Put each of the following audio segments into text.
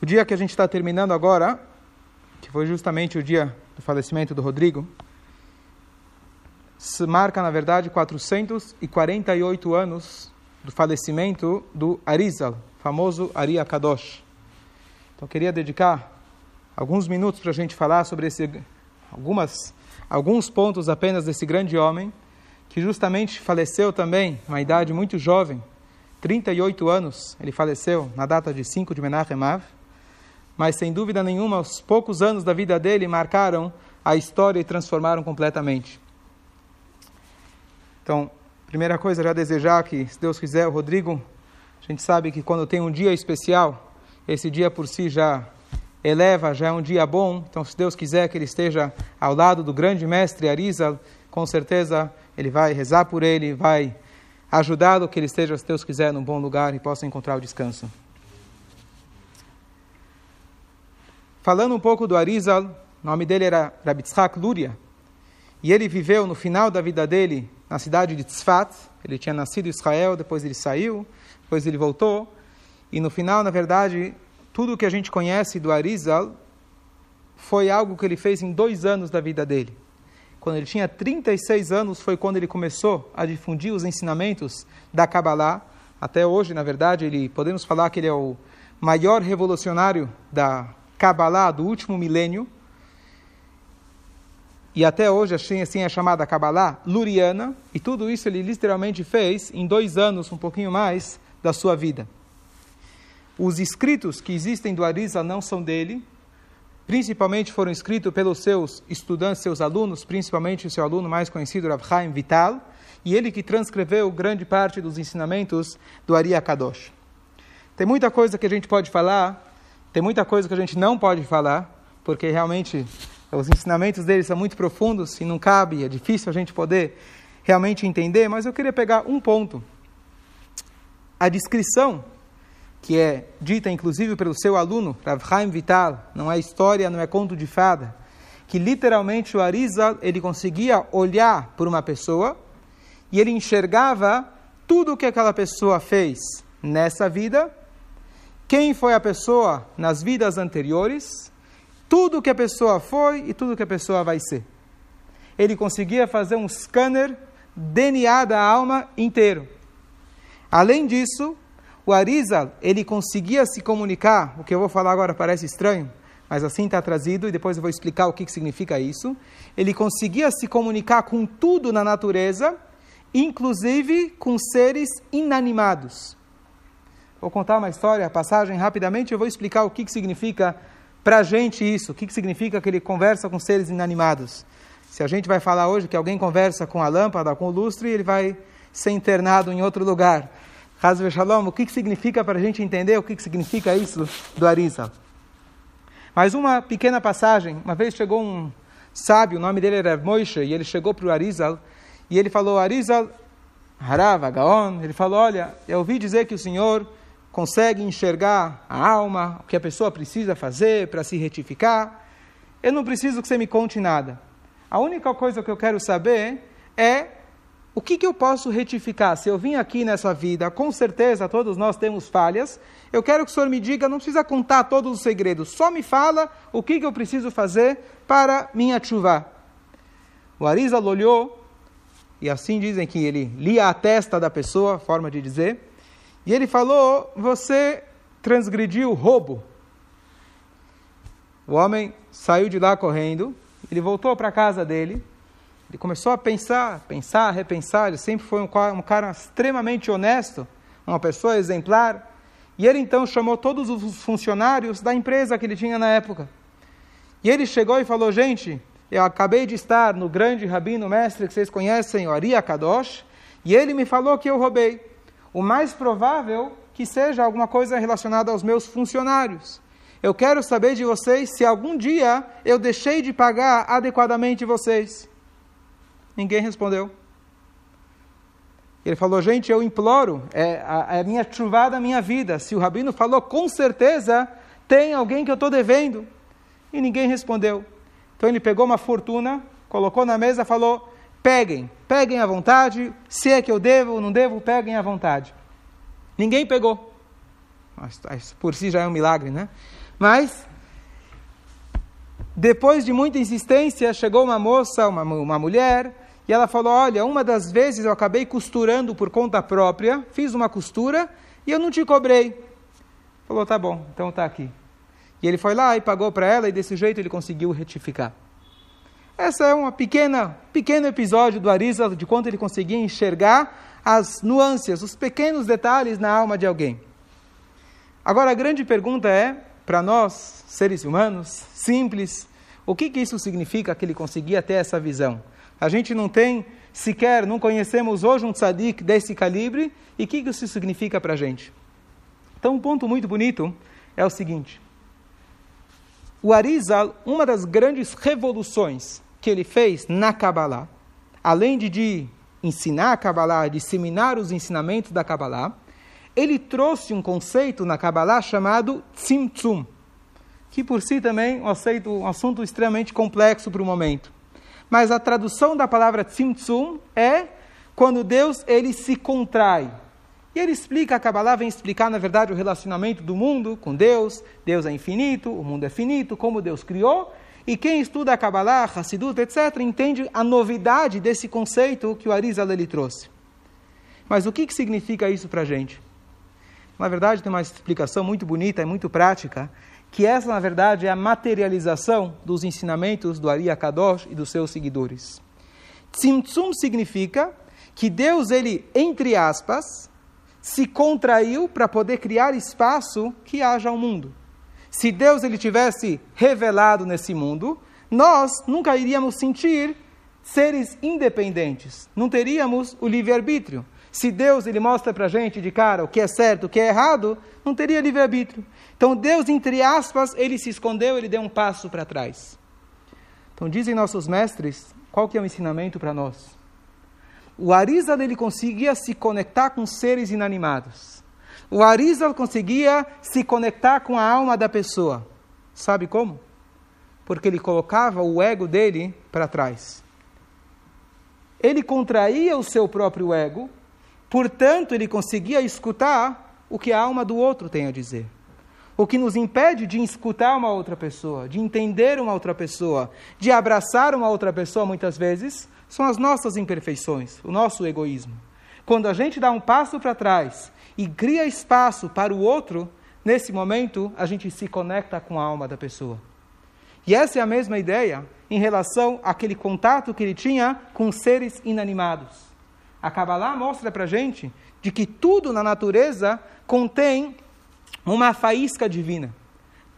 O dia que a gente está terminando agora, que foi justamente o dia do falecimento do Rodrigo, se marca, na verdade, 448 anos do falecimento do Arizal, famoso Ari Akadosh. Então, queria dedicar alguns minutos para a gente falar sobre esse, algumas, alguns pontos apenas desse grande homem, que justamente faleceu também, uma idade muito jovem, 38 anos, ele faleceu na data de 5 de Menachem Av, mas sem dúvida nenhuma, os poucos anos da vida dele marcaram a história e transformaram completamente. Então, primeira coisa, já desejar que, se Deus quiser, o Rodrigo, a gente sabe que quando tem um dia especial, esse dia por si já eleva, já é um dia bom. Então, se Deus quiser que ele esteja ao lado do grande mestre Arizal, com certeza ele vai rezar por ele, vai ajudá-lo que ele esteja, se Deus quiser, num bom lugar e possa encontrar o descanso. Falando um pouco do Arizal, o nome dele era Rabitzhak Luria, e ele viveu no final da vida dele na cidade de Tzfat. Ele tinha nascido em Israel, depois ele saiu, depois ele voltou, e no final, na verdade, tudo o que a gente conhece do Arizal foi algo que ele fez em dois anos da vida dele. Quando ele tinha 36 anos, foi quando ele começou a difundir os ensinamentos da Kabbalah. Até hoje, na verdade, ele podemos falar que ele é o maior revolucionário da Kabbalah do último milênio. E até hoje, assim, assim é chamada Kabbalah Luriana. E tudo isso ele literalmente fez em dois anos, um pouquinho mais, da sua vida. Os escritos que existem do Arizal não são dele, principalmente foram escritos pelos seus estudantes, seus alunos, principalmente o seu aluno mais conhecido, Rav Chaim Vital, e ele que transcreveu grande parte dos ensinamentos do Ari Akadosh. Tem muita coisa que a gente pode falar, tem muita coisa que a gente não pode falar, porque realmente os ensinamentos dele são muito profundos e não cabe, é difícil a gente poder realmente entender, mas eu queria pegar um ponto. A descrição que é dita inclusive pelo seu aluno, Rav Chaim Vital, não é história, não é conto de fada, que literalmente o Arizal, ele conseguia olhar por uma pessoa e ele enxergava tudo o que aquela pessoa fez nessa vida, quem foi a pessoa nas vidas anteriores, tudo que a pessoa foi e tudo que a pessoa vai ser. Ele conseguia fazer um scanner DNA da alma inteiro. Além disso, o Arizal, ele conseguia se comunicar, o que eu vou falar agora parece estranho, mas assim está trazido e depois eu vou explicar o que, que significa isso. Ele conseguia se comunicar com tudo na natureza, inclusive com seres inanimados. Vou contar uma história, passagem rapidamente, eu vou explicar o que, que significa para a gente isso, o que, que significa que ele conversa com seres inanimados. Se a gente vai falar hoje que alguém conversa com a lâmpada, com o lustre, ele vai ser internado em outro lugar. Hazve Shalom, o que, que significa para a gente entender o que, que significa isso do Arizal. Mais uma pequena passagem. Uma vez chegou um sábio, o nome dele era Moishe, e ele chegou para o Arizal e ele falou: Arizal, Harav, Gaon. Ele falou: Olha, eu ouvi dizer que o Senhor consegue enxergar a alma, o que a pessoa precisa fazer para se retificar. Eu não preciso que você me conte nada. A única coisa que eu quero saber é o que, que eu posso retificar? Se eu vim aqui nessa vida, com certeza todos nós temos falhas. Eu quero que o Senhor me diga, não precisa contar todos os segredos, só me fala o que, que eu preciso fazer para minha chuva. O Arizal olhou, e assim dizem que ele lia a testa da pessoa, forma de dizer, e ele falou: Você transgrediu roubo. O homem saiu de lá correndo, ele voltou para a casa dele ele começou a pensar, pensar, repensar. Ele sempre foi um cara, um cara extremamente honesto, uma pessoa exemplar. E ele então chamou todos os funcionários da empresa que ele tinha na época. E ele chegou e falou: Gente, eu acabei de estar no grande rabino mestre que vocês conhecem, o Ari Akadosh, e ele me falou que eu roubei. O mais provável que seja alguma coisa relacionada aos meus funcionários. Eu quero saber de vocês se algum dia eu deixei de pagar adequadamente vocês. Ninguém respondeu. Ele falou, gente, eu imploro, é a, é a minha chuva da minha vida. Se o rabino falou, com certeza tem alguém que eu estou devendo. E ninguém respondeu. Então ele pegou uma fortuna, colocou na mesa, falou: peguem, peguem à vontade. Se é que eu devo ou não devo, peguem à vontade. Ninguém pegou. Mas, por si já é um milagre, né? Mas, depois de muita insistência, chegou uma moça, uma, uma mulher, e ela falou: Olha, uma das vezes eu acabei costurando por conta própria, fiz uma costura e eu não te cobrei. Falou: Tá bom, então tá aqui. E ele foi lá e pagou para ela, e desse jeito ele conseguiu retificar. Essa é uma pequena, pequeno episódio do Arizal de quanto ele conseguia enxergar as nuances, os pequenos detalhes na alma de alguém. Agora a grande pergunta é, para nós, seres humanos, simples, o que, que isso significa que ele conseguia ter essa visão? A gente não tem sequer, não conhecemos hoje um tzadik desse calibre, e o que, que isso significa para a gente? Então, um ponto muito bonito é o seguinte: o Arizal, uma das grandes revoluções que ele fez na Kabbalah, além de, de ensinar a Kabbalah, disseminar os ensinamentos da Kabbalah, ele trouxe um conceito na Kabbalah chamado Tzimtzum, que por si também é um assunto extremamente complexo para o momento. Mas a tradução da palavra Tzimtzum é quando Deus ele se contrai. E ele explica, a Kabbalah vem explicar, na verdade, o relacionamento do mundo com Deus. Deus é infinito, o mundo é finito, como Deus criou, e quem estuda a Kabbalah, Hassidut, etc., entende a novidade desse conceito que o Arizal ele trouxe. Mas o que, que significa isso para a gente? Na verdade, tem uma explicação muito bonita e muito prática, que essa, na verdade, é a materialização dos ensinamentos do Ari Kadosh e dos seus seguidores. Tzimtzum significa que Deus, ele, entre aspas, se contraiu para poder criar espaço que haja um mundo se Deus ele tivesse revelado nesse mundo, nós nunca iríamos sentir seres independentes, não teríamos o livre-arbítrio. Se Deus ele mostra para a gente de cara o que é certo, o que é errado, não teria livre-arbítrio. Então Deus, entre aspas, ele se escondeu, ele deu um passo para trás. Então dizem nossos mestres, qual que é o ensinamento para nós? O Arizal ele conseguia se conectar com seres inanimados. O Arizal conseguia se conectar com a alma da pessoa. Sabe como? Porque ele colocava o ego dele para trás. Ele contraía o seu próprio ego, portanto, ele conseguia escutar o que a alma do outro tem a dizer. O que nos impede de escutar uma outra pessoa, de entender uma outra pessoa, de abraçar uma outra pessoa, muitas vezes, são as nossas imperfeições, o nosso egoísmo. Quando a gente dá um passo para trás e cria espaço para o outro, nesse momento a gente se conecta com a alma da pessoa. E essa é a mesma ideia em relação àquele contato que ele tinha com seres inanimados. A Kabbalah mostra para a gente de que tudo na natureza contém uma faísca divina.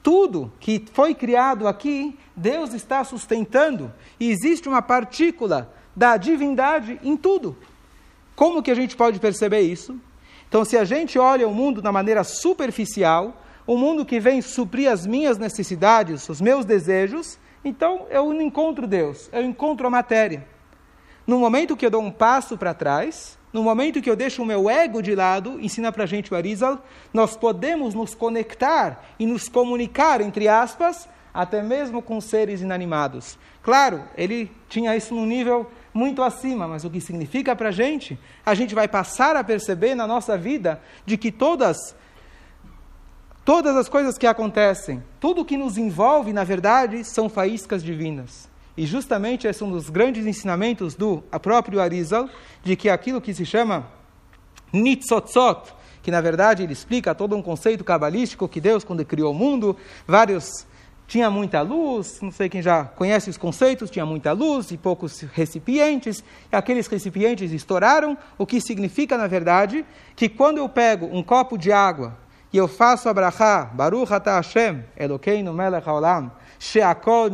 Tudo que foi criado aqui, Deus está sustentando. E existe uma partícula da divindade em tudo. Como que a gente pode perceber isso? Então, se a gente olha o mundo da maneira superficial, o mundo que vem suprir as minhas necessidades, os meus desejos, então eu não encontro Deus, eu encontro a matéria. No momento que eu dou um passo para trás, no momento que eu deixo o meu ego de lado, ensina para a gente o Arizal, nós podemos nos conectar e nos comunicar, entre aspas, até mesmo com seres inanimados. Claro, ele tinha isso num nível muito acima, mas o que significa para a gente? A gente vai passar a perceber na nossa vida de que todas, todas as coisas que acontecem, tudo que nos envolve, na verdade, são faíscas divinas. E justamente esse é um dos grandes ensinamentos do próprio Arizal, de que aquilo que se chama Nitzotzot, que na verdade ele explica todo um conceito cabalístico que Deus, quando criou o mundo, vários tinha muita luz, não sei quem já conhece os conceitos, tinha muita luz e poucos recipientes, e aqueles recipientes estouraram, o que significa, na verdade, que quando eu pego um copo de água e eu faço a brachá, Baruch atah Hashem, Elokeinu melech haolam, she'akol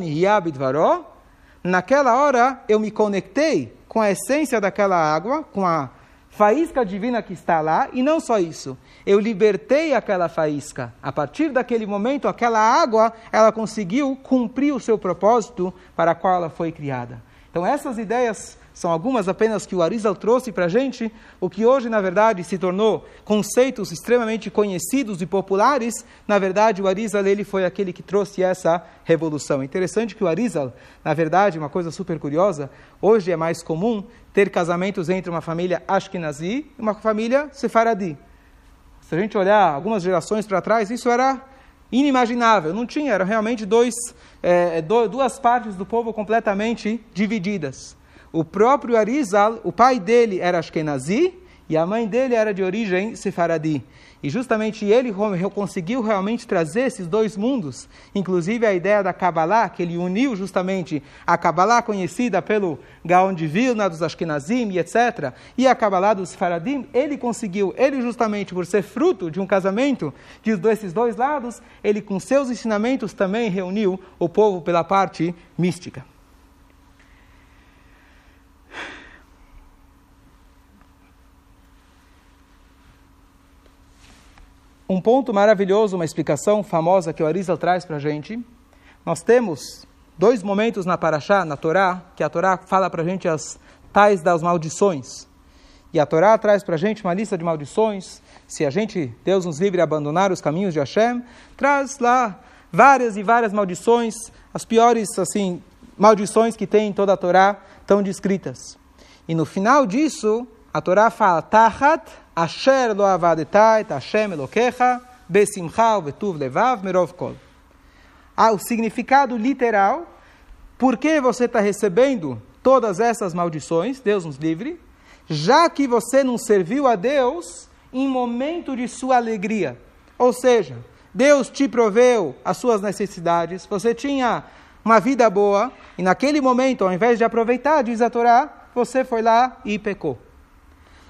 naquela hora eu me conectei com a essência daquela água, com a faísca divina que está lá, e não só isso, eu libertei aquela faísca. A partir daquele momento, aquela água, ela conseguiu cumprir o seu propósito para qual ela foi criada. Então, essas ideias são algumas apenas que o Arizal trouxe para a gente, o que hoje, na verdade, se tornou conceitos extremamente conhecidos e populares. Na verdade, o Arizal ele foi aquele que trouxe essa revolução. Interessante que o Arizal, na verdade, uma coisa super curiosa, hoje é mais comum ter casamentos entre uma família Ashkenazi e uma família Sefaradi. Se a gente olhar algumas gerações para trás, isso era inimaginável. Não tinha, eram realmente dois, é, duas partes do povo completamente divididas. O próprio Arizal, o pai dele era Ashkenazi e a mãe dele era de origem sefaradi. E justamente ele conseguiu realmente trazer esses dois mundos, inclusive a ideia da Kabbalah, que ele uniu justamente a Kabbalah conhecida pelo Gaon de Vilna, dos Ashkenazim etc., e a Kabbalah dos Faradim, ele conseguiu, ele justamente por ser fruto de um casamento de desses dois lados, ele com seus ensinamentos também reuniu o povo pela parte mística. Um ponto maravilhoso, uma explicação famosa que o Arizal traz para a gente. Nós temos dois momentos na Paraxá, na Torá, que a Torá fala para a gente as tais das maldições. E a Torá traz para a gente uma lista de maldições. Se a gente, Deus nos livre, abandonar os caminhos de Hashem, traz lá várias e várias maldições, as piores assim maldições que tem em toda a Torá estão descritas. E no final disso, a Torá fala, Tahat Asher lo avadetai, Hashem elokecha, besimcha vetuv levav merov kol. Ah, o significado literal, por que você está recebendo todas essas maldições, Deus nos livre, já que você não serviu a Deus em momento de sua alegria. Ou seja, Deus te proveu as suas necessidades, você tinha uma vida boa, e naquele momento, ao invés de aproveitar, diz a Torá, você foi lá e pecou.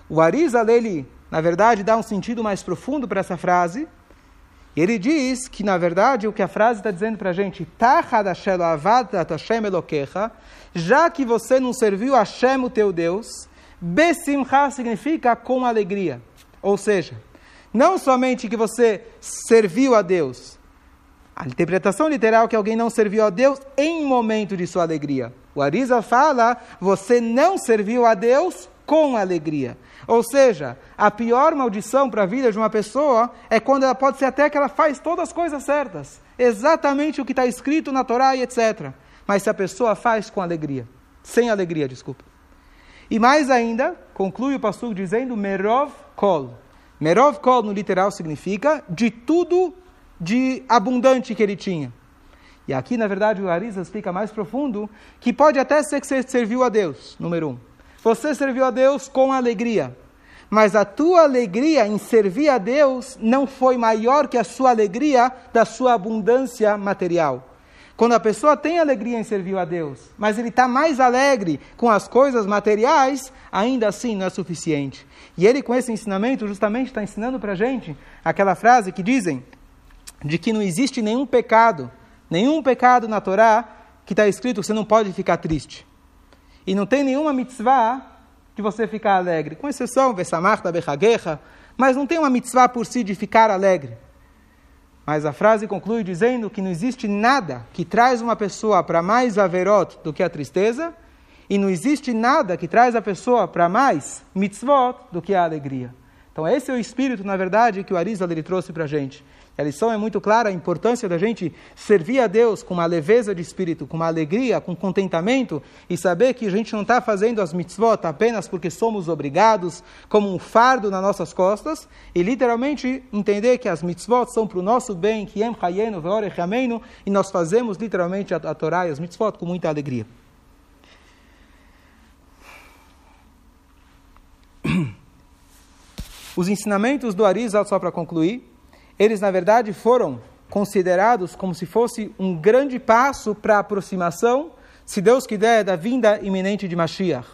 O Arizal, ele na verdade, dá um sentido mais profundo para essa frase. Ele diz que, na verdade, o que a frase está dizendo para a gente, já que você não serviu a Hashem, o teu Deus, Besimcha significa com alegria. Ou seja, não somente que você serviu a Deus, a interpretação literal é que alguém não serviu a Deus em momento de sua alegria. O Arisa fala, você não serviu a Deus com alegria. Ou seja, a pior maldição para a vida de uma pessoa é quando ela pode ser até que ela faz todas as coisas certas, exatamente o que está escrito na Torá e etc. Mas se a pessoa faz com alegria, sem alegria, desculpa. E mais ainda, conclui o pastor dizendo Merov Kol. Merov Kol no literal significa de tudo de abundante que ele tinha. E aqui, na verdade, o Arisa explica mais profundo que pode até ser que você serviu a Deus, número um. Você serviu a Deus com alegria. Mas a tua alegria em servir a Deus não foi maior que a sua alegria da sua abundância material. Quando a pessoa tem alegria em servir a Deus, mas ele está mais alegre com as coisas materiais, ainda assim não é suficiente. E ele, com esse ensinamento, justamente está ensinando para a gente aquela frase que dizem de que não existe nenhum pecado, nenhum pecado na Torá que está escrito que você não pode ficar triste. E não tem nenhuma mitzvah de você ficar alegre, com exceção, Vesamarta Bechaguecha, mas não tem uma mitzvah por si de ficar alegre. Mas a frase conclui dizendo que não existe nada que traz uma pessoa para mais averot do que a tristeza, e não existe nada que traz a pessoa para mais mitzvot do que a alegria. Então esse é o espírito, na verdade, que o Arizal ele trouxe para a gente. A lição é muito clara, a importância da gente servir a Deus com uma leveza de espírito, com uma alegria, com contentamento e saber que a gente não está fazendo as mitzvot apenas porque somos obrigados, como um fardo nas nossas costas, e literalmente entender que as mitzvot são para o nosso bem, que e nós fazemos literalmente a, a Torá e as mitzvot com muita alegria. Os ensinamentos do Arizal, só para concluir, eles na verdade foram considerados como se fosse um grande passo para a aproximação, se Deus quiser, da vinda iminente de Mashiach.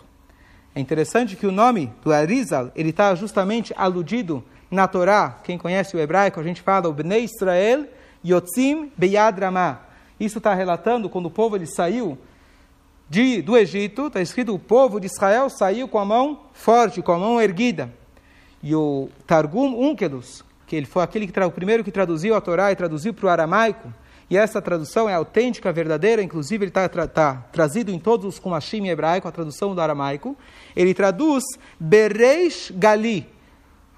É interessante que o nome do Arizal, ele está justamente aludido na Torá. Quem conhece o hebraico, a gente fala o Bnei Israel Yotzim Beyad Ramah. Isso está relatando quando o povo ele saiu de, do Egito, está escrito o povo de Israel saiu com a mão forte, com a mão erguida. E o Targum Unkelus, que ele foi aquele que o primeiro que traduziu a Torá e traduziu para o aramaico, e essa tradução é autêntica, verdadeira, inclusive ele está tá trazido em todos os kumashim hebraico, a tradução do aramaico, ele traduz Bereish Gali.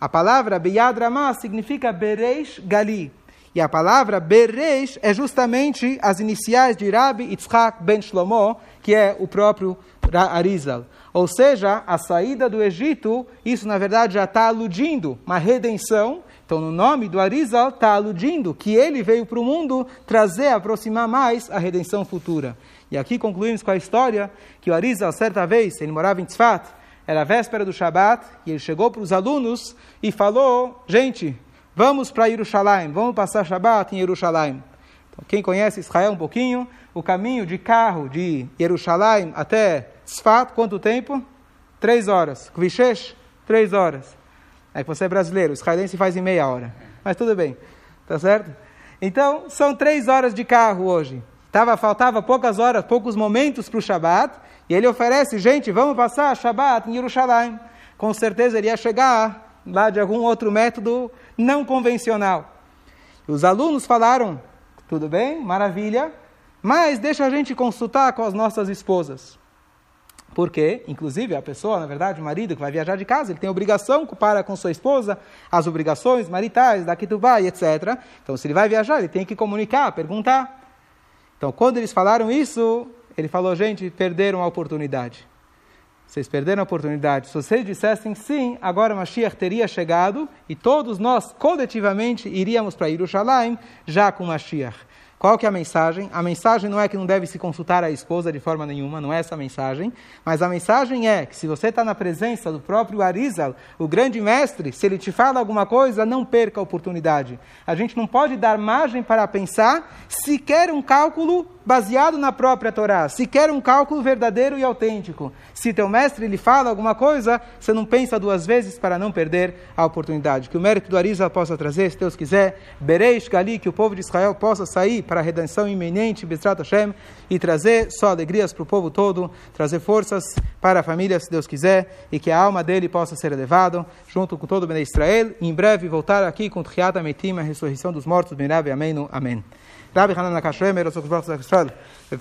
A palavra Beyad Ramah significa Bereish Gali. E a palavra Bereish é justamente as iniciais de Rabbi Yitzhak ben Shlomo, que é o próprio Arizal. Ou seja, a saída do Egito, isso na verdade já está aludindo uma redenção Então, no nome do Arizal, está aludindo que ele veio para o mundo trazer, aproximar mais a redenção futura. E aqui concluímos com a história que o Arizal, certa vez, ele morava em Tzfat, era a véspera do Shabat, e ele chegou para os alunos e falou: Gente, vamos para Jerusalém, vamos passar Shabat em Jerusalém. Então, quem conhece Israel um pouquinho, o caminho de carro de Jerusalém até Tzfat, quanto tempo? Três horas. Kvishesh, três horas. É que você é brasileiro, israelense faz em meia hora. Mas tudo bem, tá certo? Então, são três horas de carro hoje. Tava, faltava poucas horas, poucos momentos para o Shabat, e ele oferece, gente, vamos passar Shabat em Jerusalém. Com certeza ele ia chegar lá de algum outro método não convencional. Os alunos falaram, tudo bem, maravilha, mas deixa a gente consultar com as nossas esposas. Porque, inclusive, a pessoa, na verdade, o marido que vai viajar de casa, ele tem obrigação para com sua esposa as obrigações maritais, da vai, etc. Então, se ele vai viajar, ele tem que comunicar, perguntar. Então, quando eles falaram isso, ele falou, gente, perderam a oportunidade. Vocês perderam a oportunidade. Se vocês dissessem sim, agora Mashiach teria chegado e todos nós, coletivamente, iríamos para Jerusalém já com Mashiach. Qual que é a mensagem? A mensagem não é que não deve se consultar a esposa de forma nenhuma, não é essa a mensagem. Mas a mensagem é que se você está na presença do próprio Arizal, o grande mestre, se ele te fala alguma coisa, não perca a oportunidade. A gente não pode dar margem para pensar sequer um cálculo baseado na própria Torá, sequer um cálculo verdadeiro e autêntico. Se teu mestre lhe fala alguma coisa, você não pensa duas vezes para não perder a oportunidade. Que o mérito do Arizal possa trazer, se Deus quiser, Bereish Gali, que o povo de Israel possa sair para a redenção iminente, Bezrat Hashem, e trazer só alegrias para o povo todo, trazer forças para a família, se Deus quiser, e que a alma dele possa ser elevada, junto com todo o Bnei Israel, e em breve voltar aqui com Triata Metim, a ressurreição dos mortos, Amém. Amém. Rabbi Hanan Lakashremer, das auch gesprochen, sagt Israel, wenn